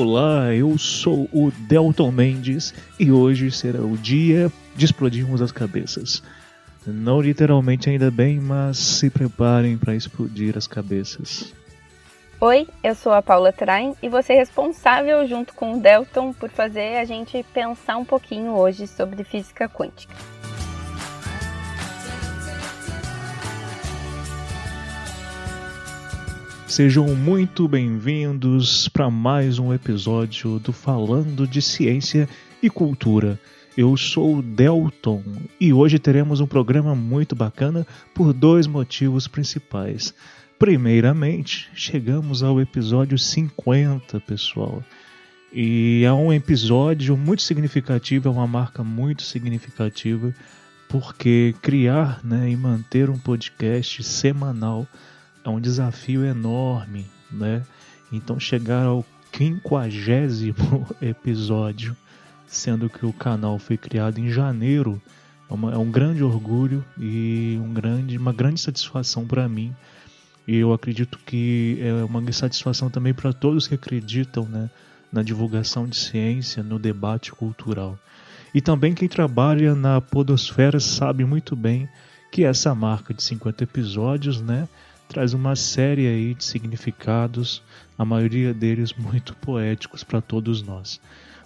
Olá, eu sou o Delton Mendes e hoje será o dia de explodirmos as cabeças. Não literalmente ainda bem, mas se preparem para explodir as cabeças. Oi, eu sou a Paula Train e vou ser responsável junto com o Delton por fazer a gente pensar um pouquinho hoje sobre física quântica. Sejam muito bem-vindos para mais um episódio do Falando de Ciência e Cultura. Eu sou o Delton e hoje teremos um programa muito bacana por dois motivos principais. Primeiramente, chegamos ao episódio 50, pessoal. E é um episódio muito significativo, é uma marca muito significativa, porque criar né, e manter um podcast semanal é um desafio enorme, né? Então chegar ao quinquagésimo episódio, sendo que o canal foi criado em janeiro, é, uma, é um grande orgulho e um grande, uma grande satisfação para mim. E eu acredito que é uma satisfação também para todos que acreditam né, na divulgação de ciência, no debate cultural. E também quem trabalha na podosfera sabe muito bem que essa marca de 50 episódios, né, traz uma série aí de significados, a maioria deles muito poéticos para todos nós.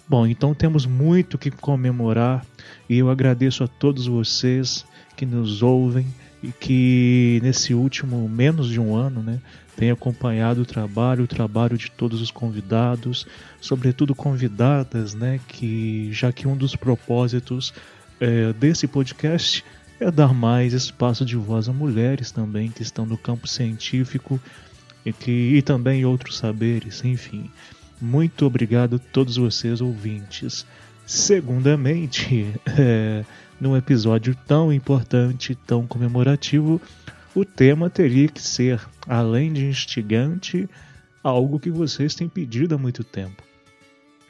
Bom, então temos muito que comemorar e eu agradeço a todos vocês que nos ouvem e que nesse último menos de um ano, né, tem acompanhado o trabalho, o trabalho de todos os convidados, sobretudo convidadas, né, que já que um dos propósitos é, desse podcast é dar mais espaço de voz a mulheres também que estão no campo científico e, que, e também outros saberes, enfim. Muito obrigado a todos vocês ouvintes. Segundamente, é, num episódio tão importante, tão comemorativo, o tema teria que ser, além de instigante, algo que vocês têm pedido há muito tempo.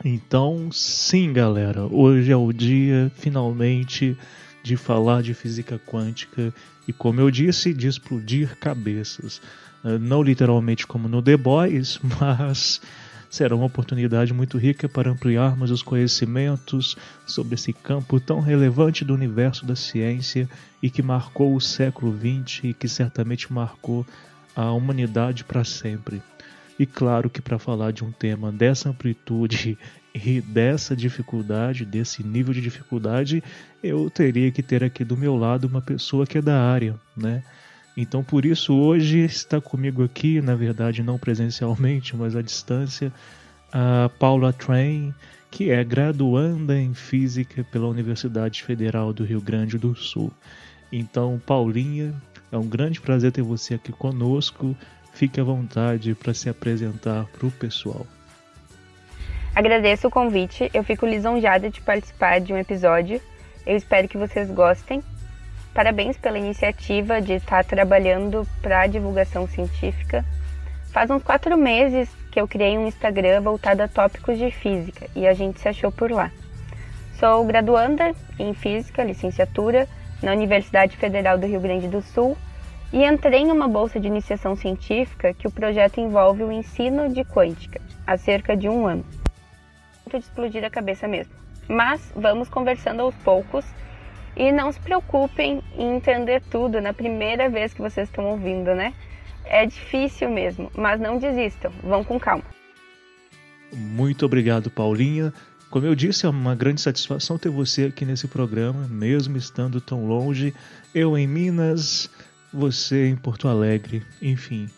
Então, sim, galera, hoje é o dia, finalmente, de falar de física quântica e, como eu disse, de explodir cabeças. Ah, não literalmente como no The Boys, mas será uma oportunidade muito rica para ampliarmos os conhecimentos sobre esse campo tão relevante do universo da ciência e que marcou o século XX e que certamente marcou a humanidade para sempre. E claro que para falar de um tema dessa amplitude e dessa dificuldade, desse nível de dificuldade, eu teria que ter aqui do meu lado uma pessoa que é da área, né? Então por isso hoje está comigo aqui, na verdade não presencialmente, mas à distância, a Paula Train, que é graduanda em Física pela Universidade Federal do Rio Grande do Sul. Então, Paulinha, é um grande prazer ter você aqui conosco. Fique à vontade para se apresentar para o pessoal. Agradeço o convite, eu fico lisonjada de participar de um episódio. Eu espero que vocês gostem. Parabéns pela iniciativa de estar trabalhando para a divulgação científica. Faz uns quatro meses que eu criei um Instagram voltado a tópicos de física e a gente se achou por lá. Sou graduanda em Física, licenciatura, na Universidade Federal do Rio Grande do Sul e entrei em uma bolsa de iniciação científica que o projeto envolve o ensino de quântica há cerca de um ano de explodir a cabeça mesmo. Mas vamos conversando aos poucos e não se preocupem em entender tudo na primeira vez que vocês estão ouvindo, né? É difícil mesmo, mas não desistam, vão com calma. Muito obrigado, Paulinha. Como eu disse, é uma grande satisfação ter você aqui nesse programa, mesmo estando tão longe. Eu em Minas, você em Porto Alegre, enfim.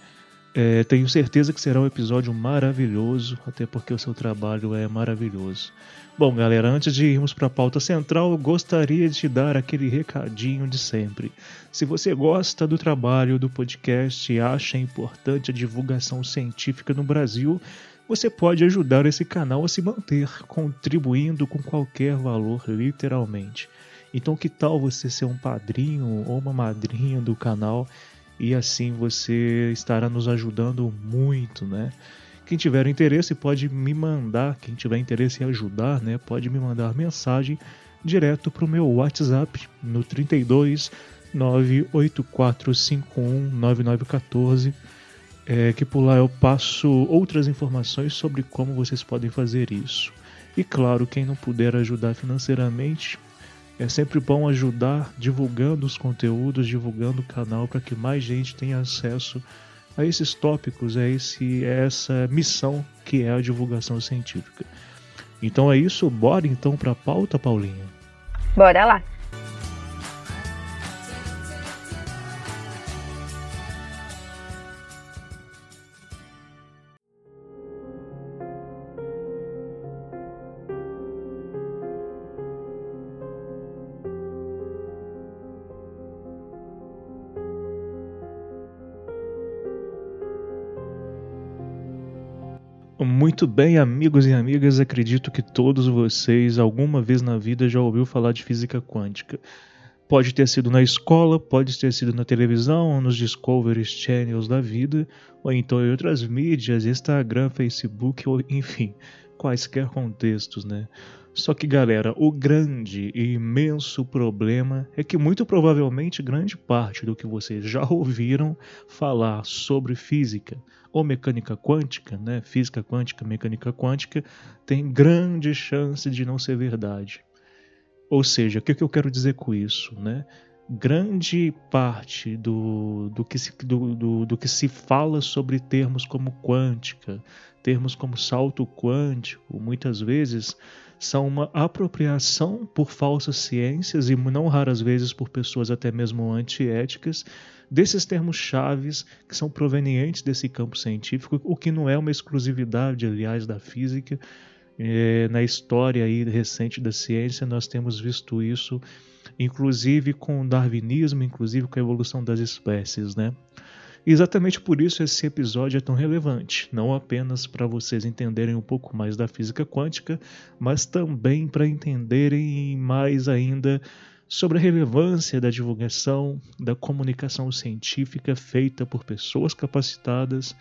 É, tenho certeza que será um episódio maravilhoso, até porque o seu trabalho é maravilhoso. Bom, galera, antes de irmos para a pauta central, gostaria de te dar aquele recadinho de sempre. Se você gosta do trabalho do podcast e acha importante a divulgação científica no Brasil, você pode ajudar esse canal a se manter, contribuindo com qualquer valor, literalmente. Então, que tal você ser um padrinho ou uma madrinha do canal e assim você estará nos ajudando muito, né? Quem tiver interesse pode me mandar, quem tiver interesse em ajudar, né, pode me mandar mensagem direto para o meu WhatsApp no 32 98451 9914, é, que por lá eu passo outras informações sobre como vocês podem fazer isso. E claro, quem não puder ajudar financeiramente, é sempre bom ajudar divulgando os conteúdos, divulgando o canal para que mais gente tenha acesso a esses tópicos, a, esse, a essa missão que é a divulgação científica. Então é isso, bora então para a pauta, Paulinha? Bora lá! Muito bem, amigos e amigas, acredito que todos vocês alguma vez na vida já ouviu falar de física quântica. Pode ter sido na escola, pode ter sido na televisão, nos Discovery Channels da vida, ou então em outras mídias, Instagram, Facebook, ou enfim, quaisquer contextos, né? Só que, galera, o grande e imenso problema é que muito provavelmente grande parte do que vocês já ouviram falar sobre física ou mecânica quântica, né, física quântica, mecânica quântica, tem grande chance de não ser verdade. Ou seja, o que, eu quero dizer com isso? Né? Grande parte do, do, que se, do, do, do que se fala sobre termos como quântica, termos como salto quântico, muitas vezes são uma apropriação por falsas ciências e não raras vezes por pessoas até mesmo antiéticas desses termos chaves que são provenientes desse campo científico, o que não é uma exclusividade, aliás, da física. É, na história aí recente da ciência, nós temos visto isso, inclusive com o darwinismo, inclusive com a evolução das espécies, né? Exatamente por isso esse episódio é tão relevante, não apenas para vocês entenderem um pouco mais da física quântica, mas também para entenderem mais ainda sobre a relevância da divulgação da comunicação científica feita por pessoas capacitadas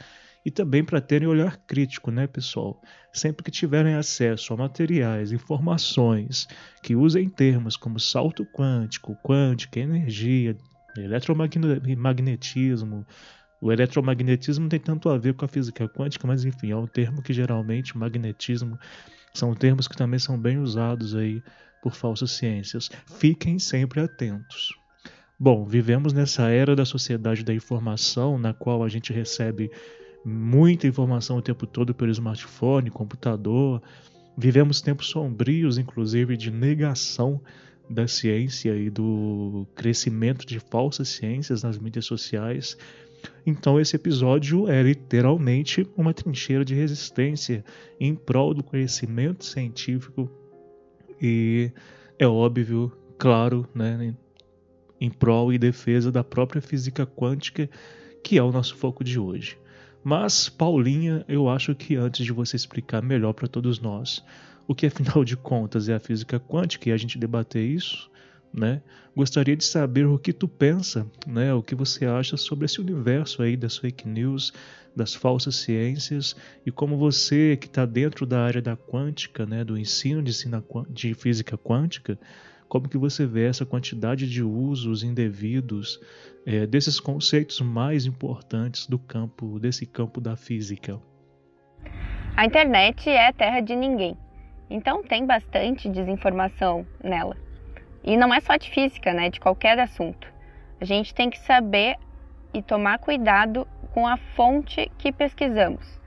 e também para terem olhar crítico, né, pessoal? Sempre que tiverem acesso a materiais, informações que usem termos como salto quântico, quântica, energia, eletromagnetismo. O eletromagnetismo tem tanto a ver com a física quântica, mas enfim, é um termo que geralmente magnetismo são termos que também são bem usados aí por falsas ciências. Fiquem sempre atentos. Bom, vivemos nessa era da sociedade da informação, na qual a gente recebe muita informação o tempo todo pelo smartphone, computador. Vivemos tempos sombrios, inclusive, de negação da ciência e do crescimento de falsas ciências nas mídias sociais. Então esse episódio é literalmente uma trincheira de resistência em prol do conhecimento científico e é óbvio, claro, né, em prol e defesa da própria física quântica, que é o nosso foco de hoje. Mas, Paulinha, eu acho que antes de você explicar melhor para todos nós o que afinal de contas é a física quântica e a gente debater isso, né? Gostaria de saber o que tu pensa, né? O que você acha sobre esse universo aí das fake news, das falsas ciências e como você que está dentro da área da quântica, né? Do ensino de, de física quântica, como que você vê essa quantidade de usos indevidos é, desses conceitos mais importantes do campo, desse campo da física? A internet é terra de ninguém. Então tem bastante desinformação nela. E não é só de física, né? De qualquer assunto. A gente tem que saber e tomar cuidado com a fonte que pesquisamos.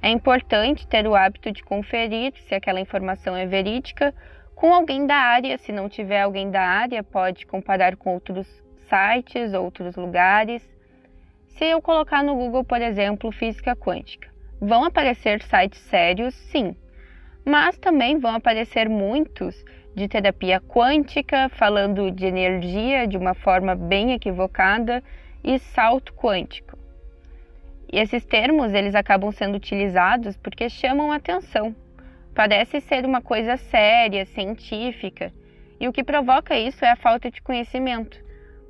É importante ter o hábito de conferir se aquela informação é verídica com alguém da área. Se não tiver alguém da área, pode comparar com outros sites, outros lugares. Se eu colocar no Google, por exemplo, física quântica, vão aparecer sites sérios, sim, mas também vão aparecer muitos de terapia quântica, falando de energia de uma forma bem equivocada e salto quântico. E esses termos eles acabam sendo utilizados porque chamam atenção. Parece ser uma coisa séria, científica, e o que provoca isso é a falta de conhecimento.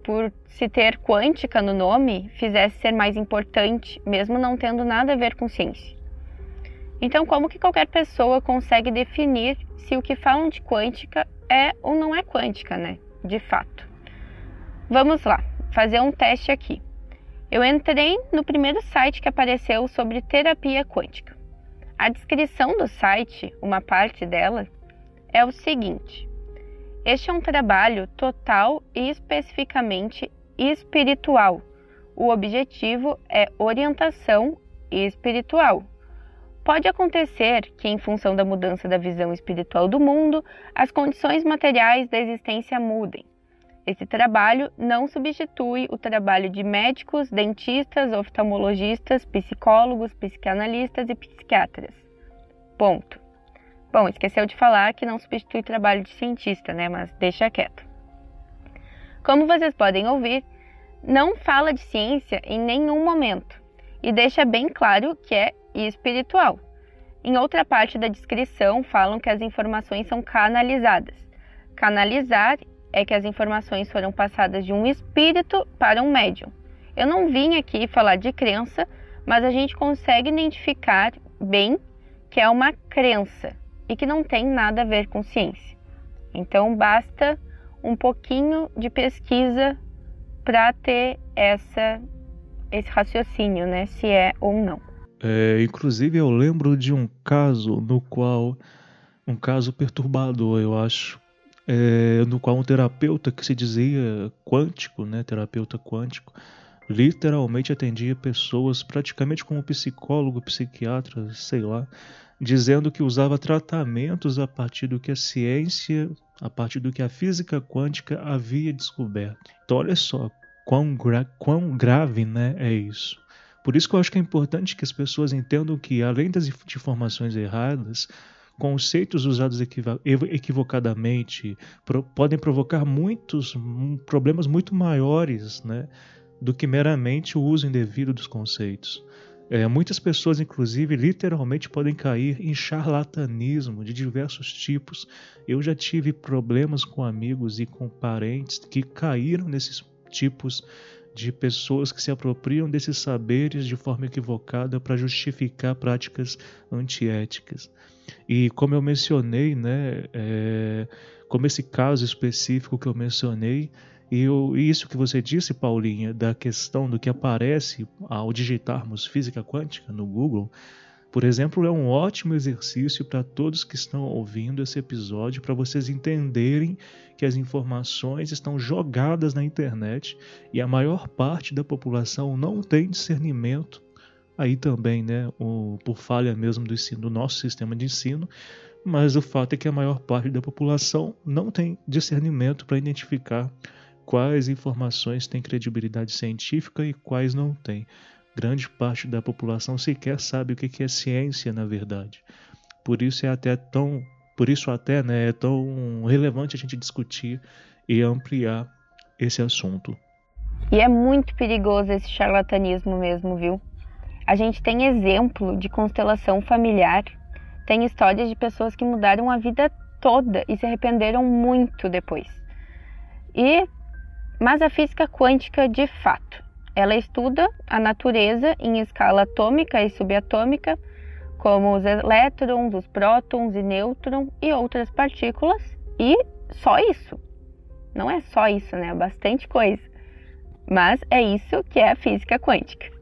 Por se ter quântica no nome, fizesse ser mais importante, mesmo não tendo nada a ver com ciência. Então, como que qualquer pessoa consegue definir se o que falam de quântica é ou não é quântica, né? De fato. Vamos lá, fazer um teste aqui. Eu entrei no primeiro site que apareceu sobre terapia quântica. A descrição do site, uma parte dela, é o seguinte: Este é um trabalho total e especificamente espiritual. O objetivo é orientação espiritual. Pode acontecer que, em função da mudança da visão espiritual do mundo, as condições materiais da existência mudem. Esse trabalho não substitui o trabalho de médicos, dentistas, oftalmologistas, psicólogos, psicanalistas e psiquiatras. Ponto. Bom, esqueceu de falar que não substitui o trabalho de cientista, né? Mas deixa quieto. Como vocês podem ouvir, não fala de ciência em nenhum momento e deixa bem claro que é espiritual. Em outra parte da descrição, falam que as informações são canalizadas. Canalizar é que as informações foram passadas de um espírito para um médium. Eu não vim aqui falar de crença, mas a gente consegue identificar bem que é uma crença e que não tem nada a ver com ciência. Então basta um pouquinho de pesquisa para ter essa esse raciocínio, né, se é ou não. É, inclusive eu lembro de um caso no qual um caso perturbador, eu acho, é, no qual um terapeuta que se dizia quântico, né, terapeuta quântico, literalmente atendia pessoas praticamente como psicólogo, psiquiatra, sei lá, dizendo que usava tratamentos a partir do que a ciência, a partir do que a física quântica havia descoberto. Então olha só quão, gra quão grave né, é isso. Por isso que eu acho que é importante que as pessoas entendam que, além das informações erradas, conceitos usados equivocadamente pro, podem provocar muitos problemas muito maiores né, do que meramente o uso indevido dos conceitos. É, muitas pessoas, inclusive, literalmente podem cair em charlatanismo de diversos tipos. Eu já tive problemas com amigos e com parentes que caíram nesses tipos de pessoas que se apropriam desses saberes de forma equivocada para justificar práticas antiéticas. E como eu mencionei, né, é, como esse caso específico que eu mencionei, e, isso que você disse, Paulinha, da questão do que aparece ao digitarmos física quântica no Google, por exemplo, é um ótimo exercício para todos que estão ouvindo esse episódio, para vocês entenderem que as informações estão jogadas na internet e a maior parte da população não tem discernimento. Aí também, né, o, por falha mesmo do, ensino, do nosso sistema de ensino, mas o fato é que a maior parte da população não tem discernimento para identificar quais informações têm credibilidade científica e quais não têm grande parte da população sequer sabe o que é ciência na verdade. Por isso é até tão, por isso até né, é tão relevante a gente discutir e ampliar esse assunto. E é muito perigoso esse charlatanismo mesmo, viu? A gente tem exemplo de constelação familiar, tem histórias de pessoas que mudaram a vida toda e se arrependeram muito depois. E mas a física quântica, de fato, ela estuda a natureza em escala atômica e subatômica, como os elétrons, os prótons e nêutrons e outras partículas, e só isso. Não é só isso, né? É bastante coisa. Mas é isso que é a física quântica.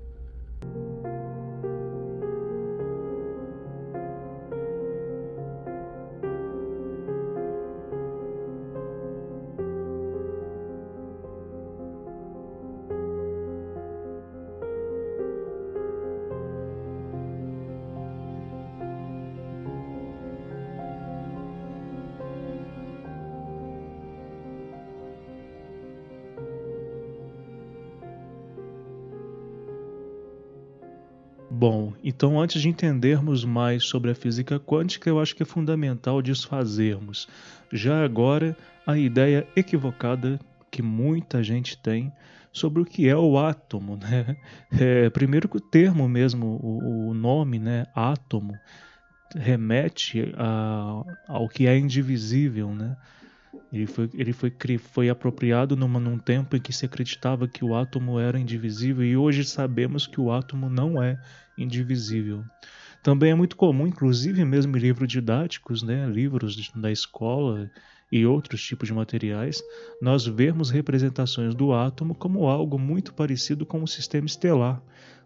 Bom, então antes de entendermos mais sobre a física quântica, eu acho que é fundamental desfazermos já agora a ideia equivocada que muita gente tem sobre o que é o átomo. Né? É, primeiro que o termo mesmo, o, o nome, né, átomo, remete a, ao que é indivisível. Né? Ele, foi, ele foi, foi apropriado numa, num tempo em que se acreditava que o átomo era indivisível e hoje sabemos que o átomo não é indivisível. Também é muito comum, inclusive mesmo em livros didáticos, né, livros da escola e outros tipos de materiais, nós vermos representações do átomo como algo muito parecido com o sistema estelar,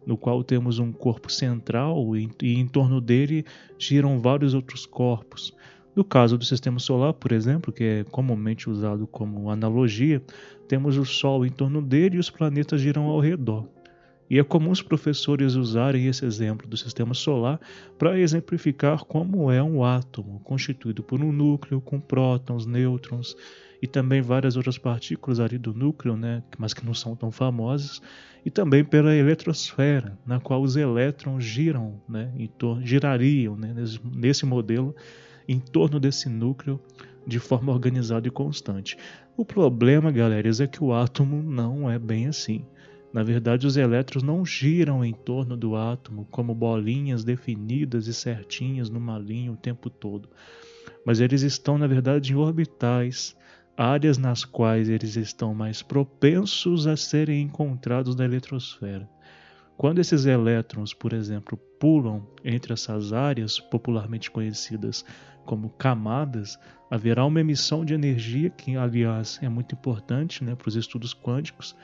no qual temos um corpo central e, e em torno dele giram vários outros corpos. No caso do sistema solar, por exemplo, que é comumente usado como analogia, temos o Sol em torno dele e os planetas giram ao redor. E é comum os professores usarem esse exemplo do sistema solar para exemplificar como é um átomo, constituído por um núcleo com prótons, nêutrons e também várias outras partículas ali do núcleo, né, mas que não são tão famosas, e também pela eletrosfera, na qual os elétrons giram, né, torno, girariam né, nesse modelo em torno desse núcleo de forma organizada e constante. O problema, galera, é que o átomo não é bem assim. Na verdade, os elétrons não giram em torno do átomo como bolinhas definidas e certinhas numa linha o tempo todo, mas eles estão, na verdade, em orbitais, áreas nas quais eles estão mais propensos a serem encontrados na eletrosfera. Quando esses elétrons, por exemplo, pulam entre essas áreas popularmente conhecidas como camadas, haverá uma emissão de energia que, aliás, é muito importante né, para os estudos quânticos,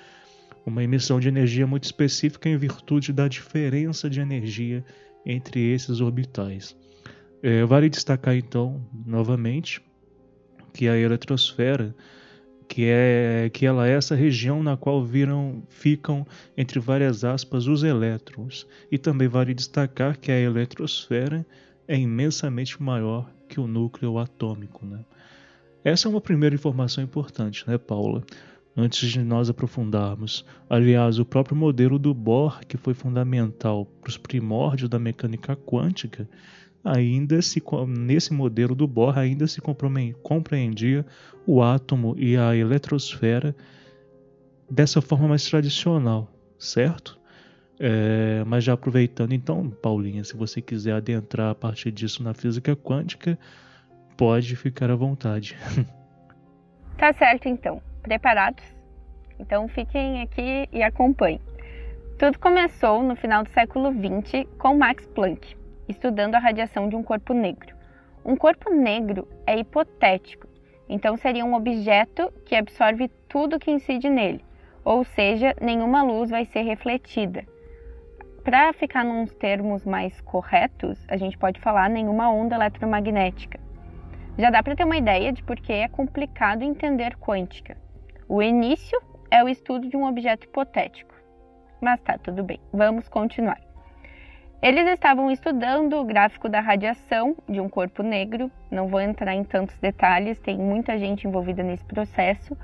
uma emissão de energia muito específica em virtude da diferença de energia entre esses orbitais. É, vale destacar então, novamente, que a eletrosfera, que é que ela é essa região na qual viram, ficam entre várias aspas os elétrons, e também vale destacar que a eletrosfera é imensamente maior que o núcleo atômico, né? Essa é uma primeira informação importante, né, Paula? Antes de nós aprofundarmos. Aliás, o próprio modelo do Bohr, que foi fundamental para os primórdios da mecânica quântica, ainda se nesse modelo do Bohr ainda se compreendia o átomo e a eletrosfera dessa forma mais tradicional, certo? É, mas já aproveitando então, Paulinha, se você quiser adentrar a partir disso na física quântica, pode ficar à vontade. Tá certo então. Preparados? Então fiquem aqui e acompanhem. Tudo começou no final do século XX com Max Planck, estudando a radiação de um corpo negro. Um corpo negro é hipotético, então seria um objeto que absorve tudo que incide nele, ou seja, nenhuma luz vai ser refletida. Para ficar nos termos mais corretos, a gente pode falar nenhuma onda eletromagnética. Já dá para ter uma ideia de por que é complicado entender quântica. O início é o estudo de um objeto hipotético. Mas tá, tudo bem, vamos continuar. Eles estavam estudando o gráfico da radiação de um corpo negro, não vou entrar em tantos detalhes, tem muita gente envolvida nesse processo,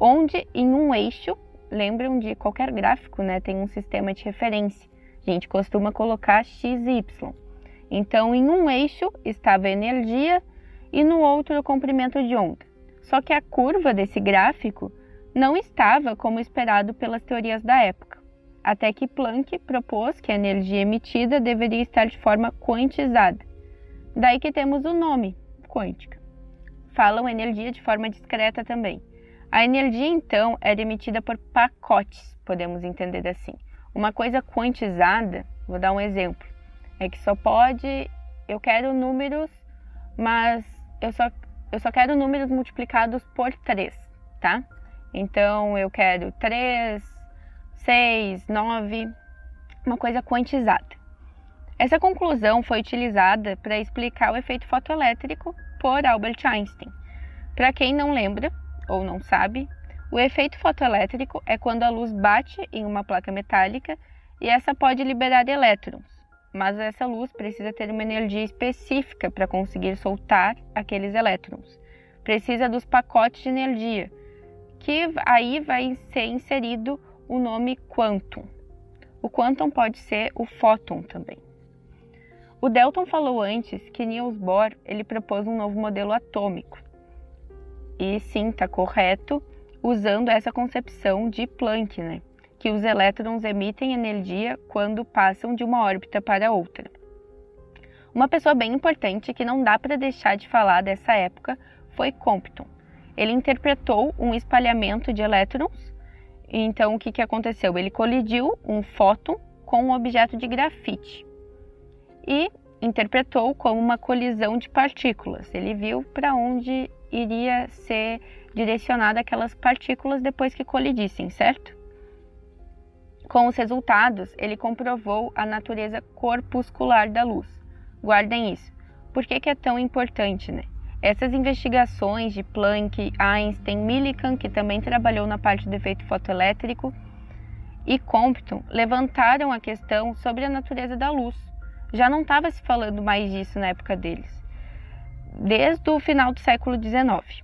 onde em um eixo, lembram de qualquer gráfico, né, tem um sistema de referência. A gente costuma colocar x e y. Então, em um eixo estava a energia e no outro o comprimento de onda. Só que a curva desse gráfico não estava como esperado pelas teorias da época, até que Planck propôs que a energia emitida deveria estar de forma quantizada. Daí que temos o nome, quântica. Falam energia de forma discreta também. A energia, então, era emitida por pacotes, podemos entender assim. Uma coisa quantizada, vou dar um exemplo, é que só pode. Eu quero números, mas eu só, eu só quero números multiplicados por 3, tá? Então eu quero 3, 6, 9, uma coisa quantizada. Essa conclusão foi utilizada para explicar o efeito fotoelétrico por Albert Einstein. Para quem não lembra ou não sabe, o efeito fotoelétrico é quando a luz bate em uma placa metálica e essa pode liberar elétrons, mas essa luz precisa ter uma energia específica para conseguir soltar aqueles elétrons. Precisa dos pacotes de energia, que aí vai ser inserido o nome quantum. O quantum pode ser o fóton também. O Dalton falou antes que Niels Bohr ele propôs um novo modelo atômico. E sim, está correto, usando essa concepção de Planck, né? que os elétrons emitem energia quando passam de uma órbita para outra. Uma pessoa bem importante que não dá para deixar de falar dessa época foi Compton. Ele interpretou um espalhamento de elétrons. Então, o que, que aconteceu? Ele colidiu um fóton com um objeto de grafite e interpretou como uma colisão de partículas. Ele viu para onde iria ser direcionada aquelas partículas depois que colidissem, certo? Com os resultados, ele comprovou a natureza corpuscular da luz. Guardem isso. Por que, que é tão importante, né? Essas investigações de Planck, Einstein, Millikan, que também trabalhou na parte do efeito fotoelétrico, e Compton levantaram a questão sobre a natureza da luz. Já não estava se falando mais disso na época deles, desde o final do século XIX.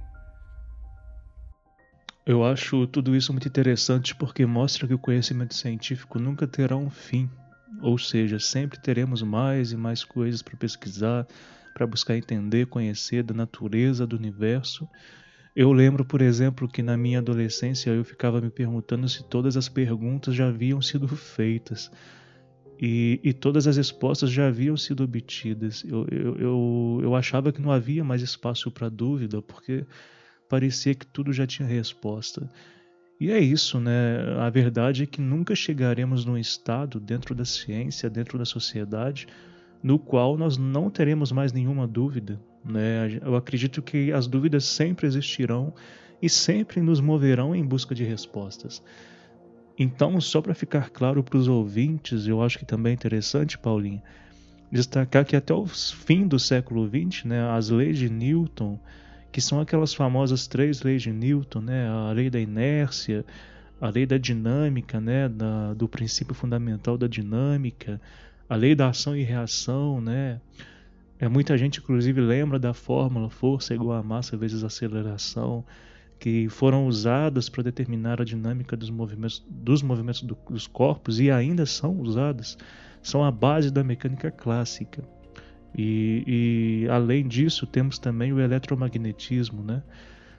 Eu acho tudo isso muito interessante porque mostra que o conhecimento científico nunca terá um fim. Ou seja, sempre teremos mais e mais coisas para pesquisar, para buscar entender, conhecer da natureza do universo. Eu lembro, por exemplo, que na minha adolescência eu ficava me perguntando se todas as perguntas já haviam sido feitas e, e todas as respostas já haviam sido obtidas. Eu, eu, eu, eu achava que não havia mais espaço para dúvida, porque parecia que tudo já tinha resposta. E é isso, né? A verdade é que nunca chegaremos num estado dentro da ciência, dentro da sociedade, no qual nós não teremos mais nenhuma dúvida. Né? Eu acredito que as dúvidas sempre existirão e sempre nos moverão em busca de respostas. Então, só para ficar claro para os ouvintes, eu acho que também é interessante, Paulinho, destacar que até o fim do século XX, né, as leis de Newton que são aquelas famosas três leis de Newton, né? A lei da inércia, a lei da dinâmica, né? Da, do princípio fundamental da dinâmica, a lei da ação e reação, né? É, muita gente, inclusive, lembra da fórmula força igual a massa vezes aceleração, que foram usadas para determinar a dinâmica dos movimentos, dos, movimentos do, dos corpos e ainda são usadas, são a base da mecânica clássica. E, e, além disso, temos também o eletromagnetismo, né?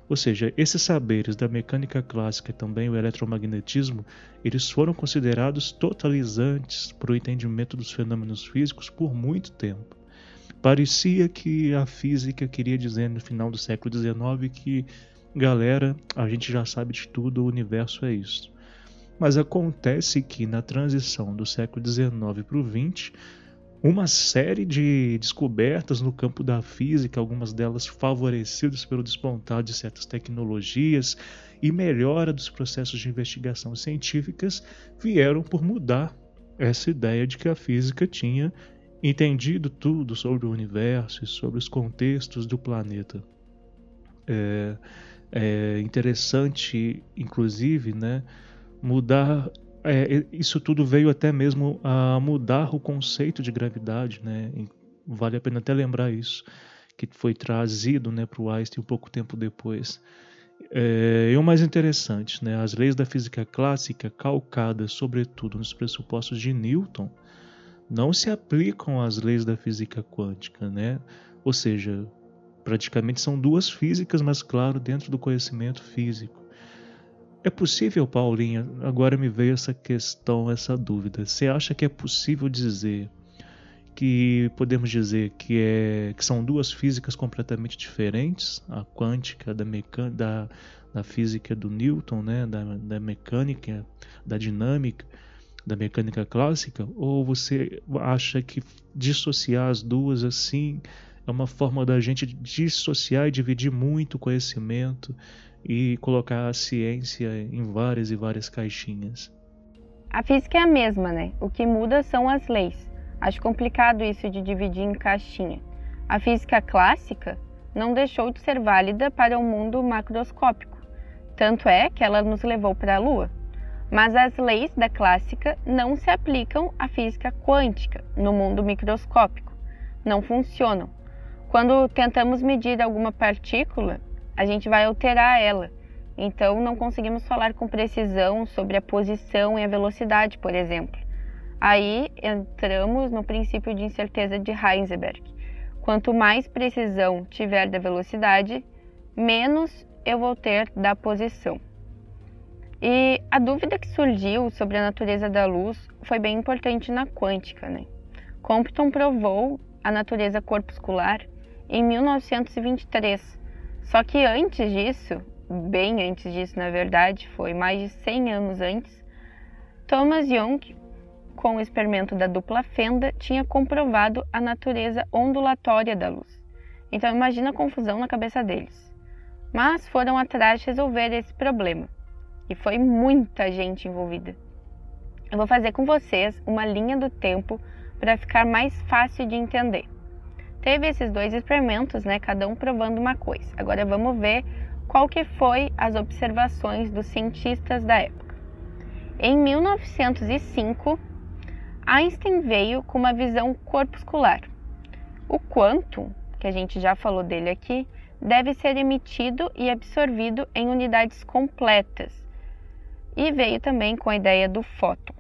Ou seja, esses saberes da mecânica clássica e também o eletromagnetismo, eles foram considerados totalizantes para o entendimento dos fenômenos físicos por muito tempo. Parecia que a física queria dizer no final do século XIX que, galera, a gente já sabe de tudo, o universo é isso. Mas acontece que na transição do século XIX para o XX, uma série de descobertas no campo da física, algumas delas favorecidas pelo despontar de certas tecnologias e melhora dos processos de investigação científicas, vieram por mudar essa ideia de que a física tinha entendido tudo sobre o universo e sobre os contextos do planeta. É, é interessante, inclusive, né, mudar é, isso tudo veio até mesmo a mudar o conceito de gravidade, né? Vale a pena até lembrar isso, que foi trazido né, para o Einstein um pouco tempo depois. É, e o mais interessante, né, as leis da física clássica, calcadas sobretudo nos pressupostos de Newton, não se aplicam às leis da física quântica, né? Ou seja, praticamente são duas físicas, mas claro, dentro do conhecimento físico. É possível, Paulinha, agora me veio essa questão, essa dúvida. Você acha que é possível dizer que podemos dizer que, é, que são duas físicas completamente diferentes, a quântica da, da, da física do Newton, né, da, da mecânica, da dinâmica, da mecânica clássica, ou você acha que dissociar as duas assim é uma forma da gente dissociar e dividir muito conhecimento e colocar a ciência em várias e várias caixinhas. A física é a mesma, né? O que muda são as leis. Acho complicado isso de dividir em caixinha. A física clássica não deixou de ser válida para o mundo macroscópico. Tanto é que ela nos levou para a Lua. Mas as leis da clássica não se aplicam à física quântica no mundo microscópico. Não funcionam. Quando tentamos medir alguma partícula, a gente vai alterar ela. Então, não conseguimos falar com precisão sobre a posição e a velocidade, por exemplo. Aí entramos no princípio de incerteza de Heisenberg. Quanto mais precisão tiver da velocidade, menos eu vou ter da posição. E a dúvida que surgiu sobre a natureza da luz foi bem importante na quântica. Né? Compton provou a natureza corpuscular em 1923. Só que antes disso, bem antes disso na verdade, foi mais de 100 anos antes, Thomas Young, com o experimento da dupla fenda, tinha comprovado a natureza ondulatória da luz. Então imagina a confusão na cabeça deles. Mas foram atrás de resolver esse problema. E foi muita gente envolvida. Eu vou fazer com vocês uma linha do tempo para ficar mais fácil de entender. Teve esses dois experimentos, né, cada um provando uma coisa. Agora vamos ver qual que foi as observações dos cientistas da época. Em 1905, Einstein veio com uma visão corpuscular. O quantum, que a gente já falou dele aqui, deve ser emitido e absorvido em unidades completas. E veio também com a ideia do fóton.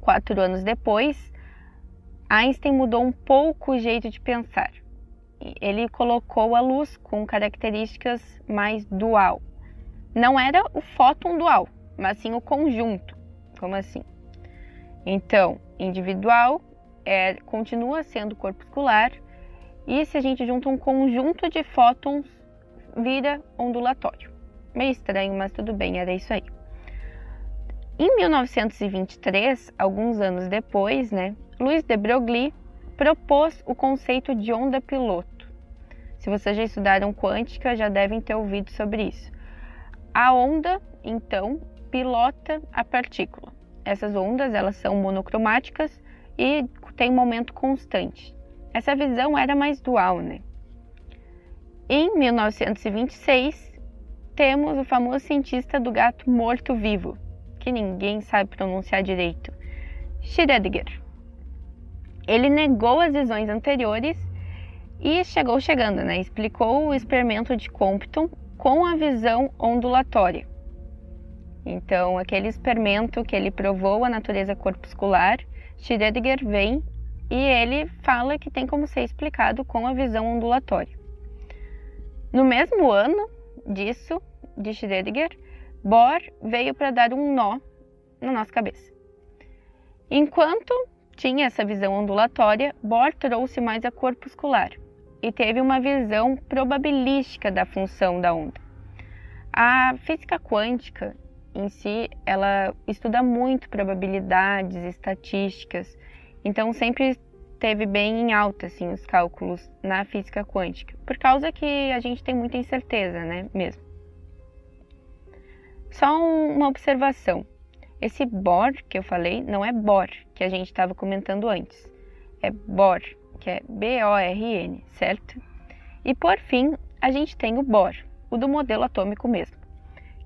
Quatro anos depois, Einstein mudou um pouco o jeito de pensar. Ele colocou a luz com características mais dual. Não era o fóton dual, mas sim o conjunto. Como assim? Então, individual é, continua sendo corpuscular e se a gente junta um conjunto de fótons, vira ondulatório. Meio estranho, mas tudo bem, era isso aí. Em 1923, alguns anos depois, né, Luiz de Broglie propôs o conceito de onda piloto. Se vocês já estudaram quântica, já devem ter ouvido sobre isso. A onda, então, pilota a partícula. Essas ondas, elas são monocromáticas e têm momento constante. Essa visão era mais dual, né? Em 1926, temos o famoso cientista do gato morto-vivo, que ninguém sabe pronunciar direito, Schrödinger. Ele negou as visões anteriores e chegou chegando, né? Explicou o experimento de Compton com a visão ondulatória. Então, aquele experimento que ele provou a natureza corpuscular, Schrödinger vem e ele fala que tem como ser explicado com a visão ondulatória. No mesmo ano disso, de Schrödinger, Bohr veio para dar um nó na nossa cabeça. Enquanto tinha essa visão ondulatória, Bohr trouxe mais a corpuscular e teve uma visão probabilística da função da onda. A física quântica em si, ela estuda muito probabilidades, estatísticas, então sempre teve bem em alta assim os cálculos na física quântica, por causa que a gente tem muita incerteza, né, mesmo. Só uma observação. Esse Bohr que eu falei não é Bohr que a gente estava comentando antes. É Bohr, que é B-O-R-N, certo? E por fim, a gente tem o Bohr, o do modelo atômico mesmo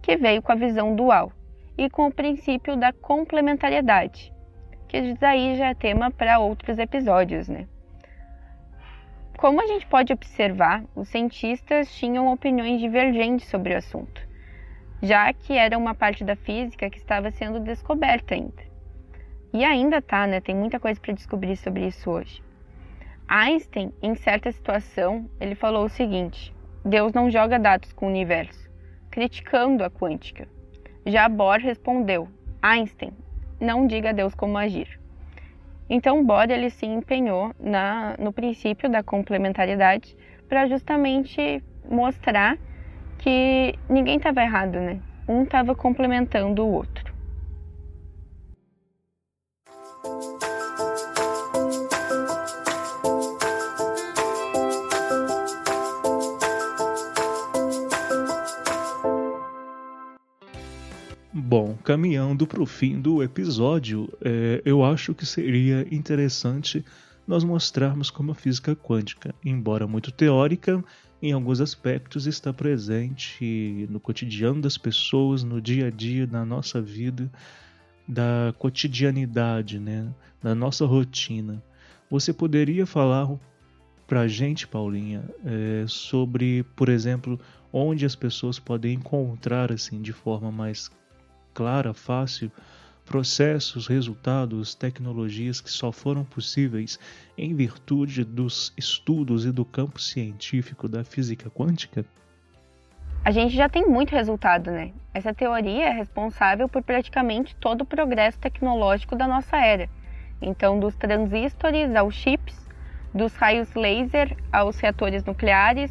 que veio com a visão dual e com o princípio da complementariedade, que daí já é tema para outros episódios, né? Como a gente pode observar, os cientistas tinham opiniões divergentes sobre o assunto, já que era uma parte da física que estava sendo descoberta ainda. E ainda tá, né? Tem muita coisa para descobrir sobre isso hoje. Einstein, em certa situação, ele falou o seguinte: Deus não joga dados com o universo criticando a quântica. Já Bohr respondeu: Einstein, não diga a Deus como agir. Então Bohr ele se empenhou na, no princípio da complementariedade para justamente mostrar que ninguém estava errado, né? Um estava complementando o outro. Bom, caminhando para o fim do episódio, é, eu acho que seria interessante nós mostrarmos como a física quântica, embora muito teórica, em alguns aspectos está presente no cotidiano das pessoas, no dia a dia, na nossa vida, da cotidianidade, né? da nossa rotina. Você poderia falar para a gente, Paulinha, é, sobre, por exemplo, onde as pessoas podem encontrar assim de forma mais clara, fácil, processos, resultados, tecnologias que só foram possíveis em virtude dos estudos e do campo científico da física quântica? A gente já tem muito resultado, né? Essa teoria é responsável por praticamente todo o progresso tecnológico da nossa era. Então, dos transistores aos chips, dos raios laser aos reatores nucleares,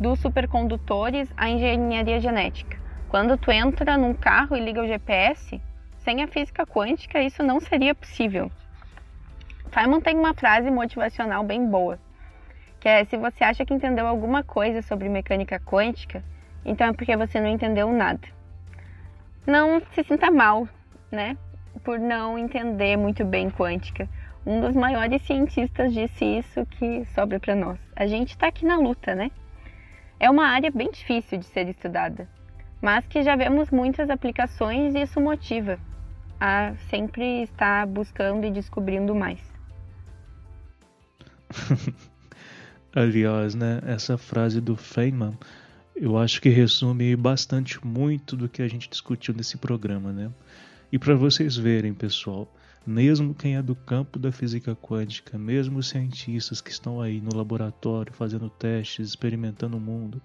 dos supercondutores à engenharia genética. Quando tu entra num carro e liga o GPS, sem a física quântica isso não seria possível. Feynman tem uma frase motivacional bem boa, que é: se você acha que entendeu alguma coisa sobre mecânica quântica, então é porque você não entendeu nada. Não se sinta mal, né, por não entender muito bem quântica. Um dos maiores cientistas disse isso que sobra para nós. A gente está aqui na luta, né? É uma área bem difícil de ser estudada, mas que já vemos muitas aplicações e isso motiva a sempre estar buscando e descobrindo mais. Aliás, né, essa frase do Feynman, eu acho que resume bastante muito do que a gente discutiu nesse programa, né? E para vocês verem, pessoal, mesmo quem é do campo da física quântica, mesmo os cientistas que estão aí no laboratório fazendo testes, experimentando o mundo,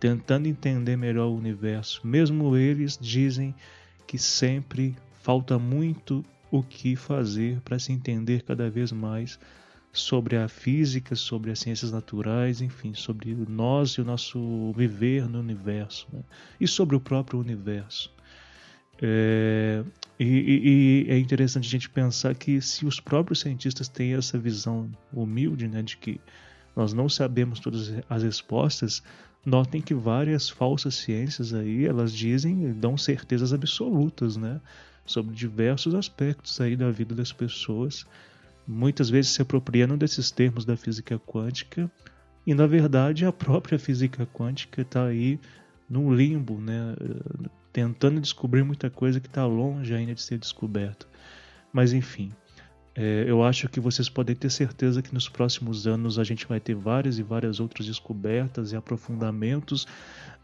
tentando entender melhor o universo, mesmo eles dizem que sempre falta muito o que fazer para se entender cada vez mais sobre a física, sobre as ciências naturais, enfim, sobre nós e o nosso viver no universo, né? e sobre o próprio universo. É, e, e, é interessante a gente pensar que se os próprios cientistas têm essa visão humilde né, de que nós não sabemos todas as respostas, notem que várias falsas ciências aí elas dizem, dão certezas absolutas, né, sobre diversos aspectos aí da vida das pessoas, muitas vezes se apropriando desses termos da física quântica e na verdade a própria física quântica está aí num limbo, né, tentando descobrir muita coisa que está longe ainda de ser descoberto. Mas enfim, é, eu acho que vocês podem ter certeza que nos próximos anos a gente vai ter várias e várias outras descobertas e aprofundamentos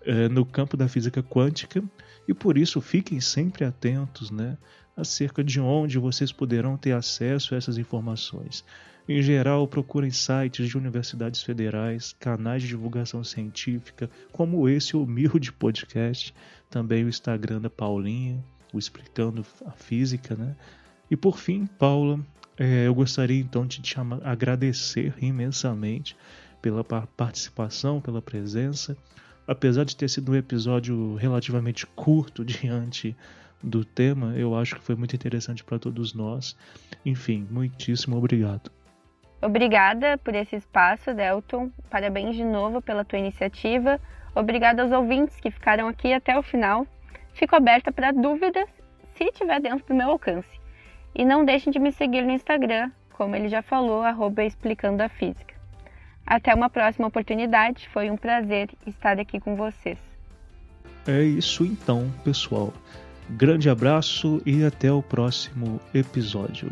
é, no campo da física quântica e por isso fiquem sempre atentos, né, acerca de onde vocês poderão ter acesso a essas informações. Em geral, procurem sites de universidades federais, canais de divulgação científica, como esse humilde podcast, também o Instagram da Paulinha, o Explicando a Física, né? E por fim, Paula, é, eu gostaria então de te agradecer imensamente pela participação, pela presença. Apesar de ter sido um episódio relativamente curto diante do tema, eu acho que foi muito interessante para todos nós. Enfim, muitíssimo obrigado. Obrigada por esse espaço, Delton. Parabéns de novo pela tua iniciativa. Obrigada aos ouvintes que ficaram aqui até o final. Fico aberta para dúvidas se estiver dentro do meu alcance. E não deixem de me seguir no Instagram, como ele já falou, arroba explicando a física. Até uma próxima oportunidade, foi um prazer estar aqui com vocês. É isso então, pessoal. Grande abraço e até o próximo episódio.